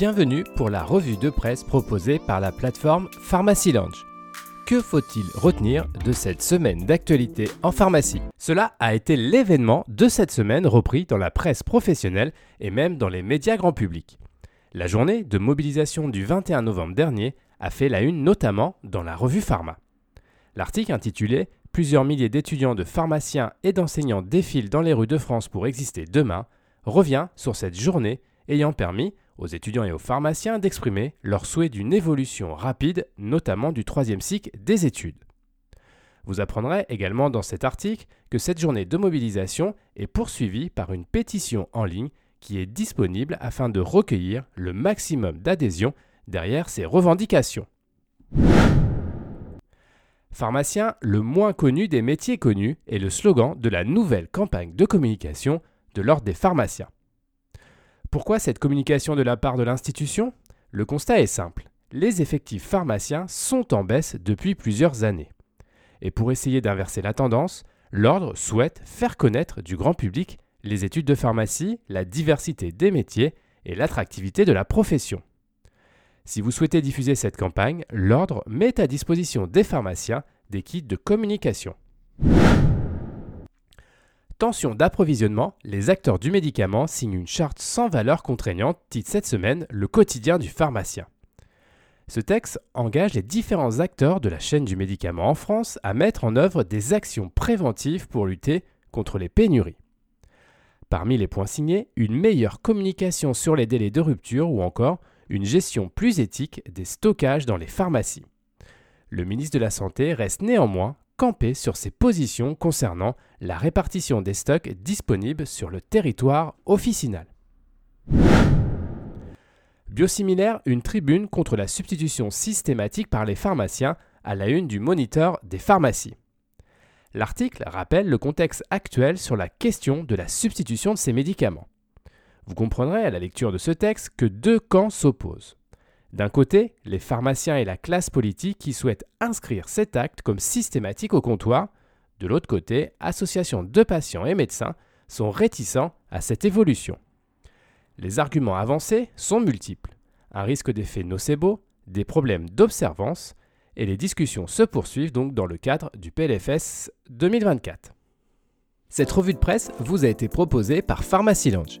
Bienvenue pour la revue de presse proposée par la plateforme Pharmacy Lounge. Que faut-il retenir de cette semaine d'actualité en pharmacie? Cela a été l'événement de cette semaine repris dans la presse professionnelle et même dans les médias grand public. La journée de mobilisation du 21 novembre dernier a fait la une notamment dans la revue Pharma. L'article intitulé Plusieurs milliers d'étudiants, de pharmaciens et d'enseignants défilent dans les rues de France pour exister demain revient sur cette journée ayant permis aux étudiants et aux pharmaciens d'exprimer leur souhait d'une évolution rapide, notamment du troisième cycle des études. Vous apprendrez également dans cet article que cette journée de mobilisation est poursuivie par une pétition en ligne qui est disponible afin de recueillir le maximum d'adhésion derrière ces revendications. Pharmacien, le moins connu des métiers connus est le slogan de la nouvelle campagne de communication de l'Ordre des pharmaciens. Pourquoi cette communication de la part de l'institution? Le constat est simple. Les effectifs pharmaciens sont en baisse depuis plusieurs années. Et pour essayer d'inverser la tendance, l'Ordre souhaite faire connaître du grand public les études de pharmacie, la diversité des métiers et l'attractivité de la profession. Si vous souhaitez diffuser cette campagne, l'Ordre met à disposition des pharmaciens des kits de communication. Tension d'approvisionnement, les acteurs du médicament signent une charte sans valeur contraignante, titre cette semaine le quotidien du pharmacien. Ce texte engage les différents acteurs de la chaîne du médicament en France à mettre en œuvre des actions préventives pour lutter contre les pénuries. Parmi les points signés, une meilleure communication sur les délais de rupture ou encore une gestion plus éthique des stockages dans les pharmacies. Le ministre de la Santé reste néanmoins camper sur ses positions concernant la répartition des stocks disponibles sur le territoire officinal. Biosimilaire, une tribune contre la substitution systématique par les pharmaciens à la une du moniteur des pharmacies. L'article rappelle le contexte actuel sur la question de la substitution de ces médicaments. Vous comprendrez à la lecture de ce texte que deux camps s'opposent. D'un côté, les pharmaciens et la classe politique qui souhaitent inscrire cet acte comme systématique au comptoir. De l'autre côté, associations de patients et médecins sont réticents à cette évolution. Les arguments avancés sont multiples. Un risque d'effet nocebo, des problèmes d'observance, et les discussions se poursuivent donc dans le cadre du PLFS 2024. Cette revue de presse vous a été proposée par Pharmacy Lounge.